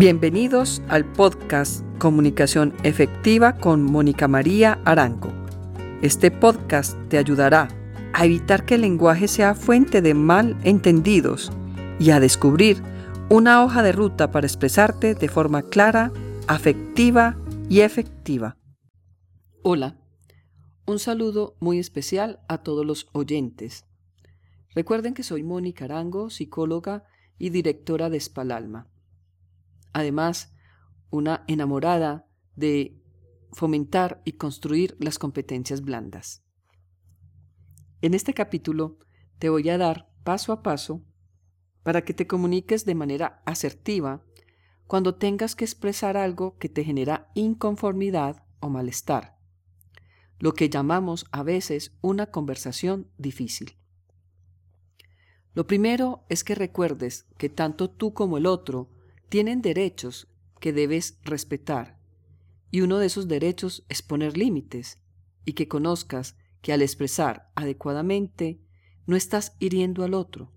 Bienvenidos al podcast Comunicación Efectiva con Mónica María Arango. Este podcast te ayudará a evitar que el lenguaje sea fuente de mal entendidos y a descubrir una hoja de ruta para expresarte de forma clara, afectiva y efectiva. Hola, un saludo muy especial a todos los oyentes. Recuerden que soy Mónica Arango, psicóloga y directora de Espalalma. Además, una enamorada de fomentar y construir las competencias blandas. En este capítulo te voy a dar paso a paso para que te comuniques de manera asertiva cuando tengas que expresar algo que te genera inconformidad o malestar, lo que llamamos a veces una conversación difícil. Lo primero es que recuerdes que tanto tú como el otro tienen derechos que debes respetar, y uno de esos derechos es poner límites, y que conozcas que al expresar adecuadamente no estás hiriendo al otro,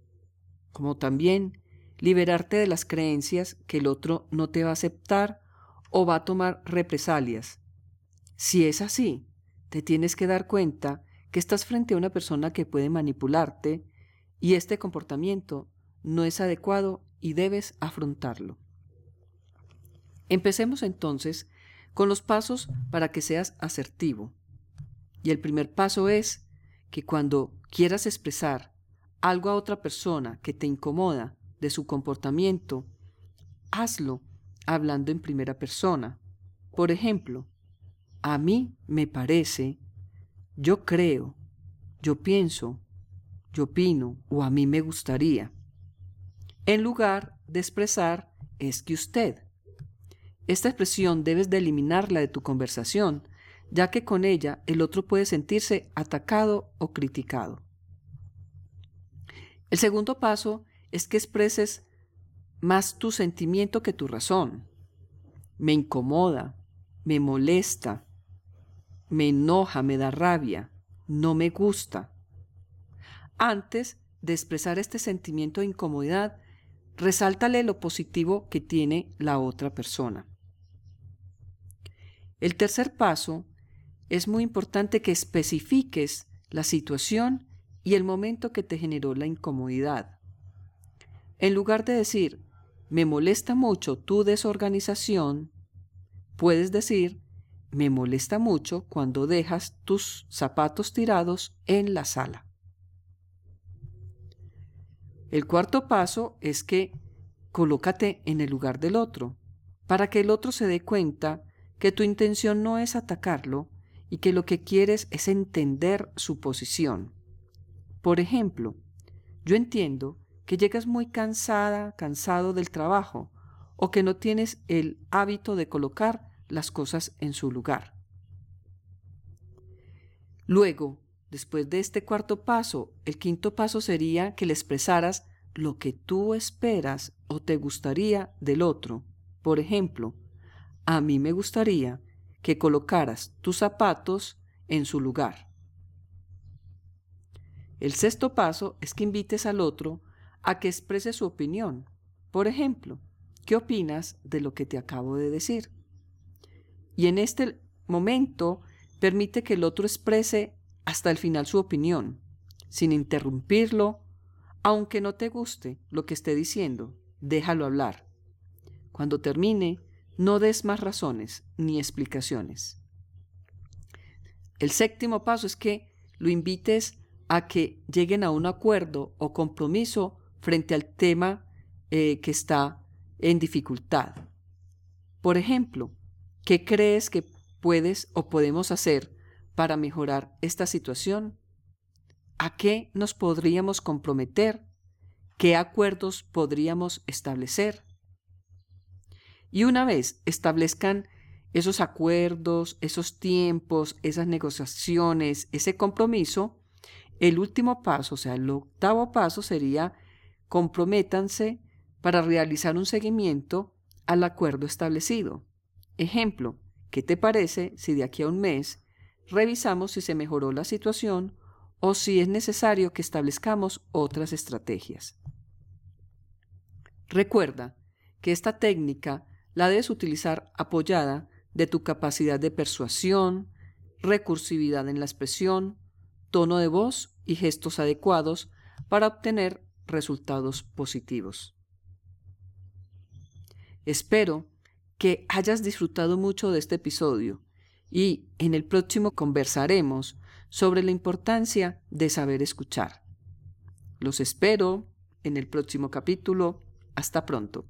como también liberarte de las creencias que el otro no te va a aceptar o va a tomar represalias. Si es así, te tienes que dar cuenta que estás frente a una persona que puede manipularte y este comportamiento no es adecuado y debes afrontarlo. Empecemos entonces con los pasos para que seas asertivo. Y el primer paso es que cuando quieras expresar algo a otra persona que te incomoda de su comportamiento, hazlo hablando en primera persona. Por ejemplo, a mí me parece, yo creo, yo pienso, yo opino o a mí me gustaría. En lugar de expresar es que usted. Esta expresión debes de eliminarla de tu conversación, ya que con ella el otro puede sentirse atacado o criticado. El segundo paso es que expreses más tu sentimiento que tu razón. Me incomoda, me molesta, me enoja, me da rabia, no me gusta. Antes de expresar este sentimiento de incomodidad, resáltale lo positivo que tiene la otra persona. El tercer paso es muy importante que especifiques la situación y el momento que te generó la incomodidad. En lugar de decir, me molesta mucho tu desorganización, puedes decir, me molesta mucho cuando dejas tus zapatos tirados en la sala. El cuarto paso es que colócate en el lugar del otro, para que el otro se dé cuenta que tu intención no es atacarlo y que lo que quieres es entender su posición. Por ejemplo, yo entiendo que llegas muy cansada, cansado del trabajo, o que no tienes el hábito de colocar las cosas en su lugar. Luego, después de este cuarto paso, el quinto paso sería que le expresaras lo que tú esperas o te gustaría del otro. Por ejemplo, a mí me gustaría que colocaras tus zapatos en su lugar. El sexto paso es que invites al otro a que exprese su opinión. Por ejemplo, ¿qué opinas de lo que te acabo de decir? Y en este momento permite que el otro exprese hasta el final su opinión, sin interrumpirlo, aunque no te guste lo que esté diciendo, déjalo hablar. Cuando termine, no des más razones ni explicaciones. El séptimo paso es que lo invites a que lleguen a un acuerdo o compromiso frente al tema eh, que está en dificultad. Por ejemplo, ¿qué crees que puedes o podemos hacer para mejorar esta situación? ¿A qué nos podríamos comprometer? ¿Qué acuerdos podríamos establecer? Y una vez establezcan esos acuerdos, esos tiempos, esas negociaciones, ese compromiso, el último paso, o sea, el octavo paso sería comprométanse para realizar un seguimiento al acuerdo establecido. Ejemplo, ¿qué te parece si de aquí a un mes revisamos si se mejoró la situación o si es necesario que establezcamos otras estrategias? Recuerda que esta técnica la debes utilizar apoyada de tu capacidad de persuasión, recursividad en la expresión, tono de voz y gestos adecuados para obtener resultados positivos. Espero que hayas disfrutado mucho de este episodio y en el próximo conversaremos sobre la importancia de saber escuchar. Los espero en el próximo capítulo. Hasta pronto.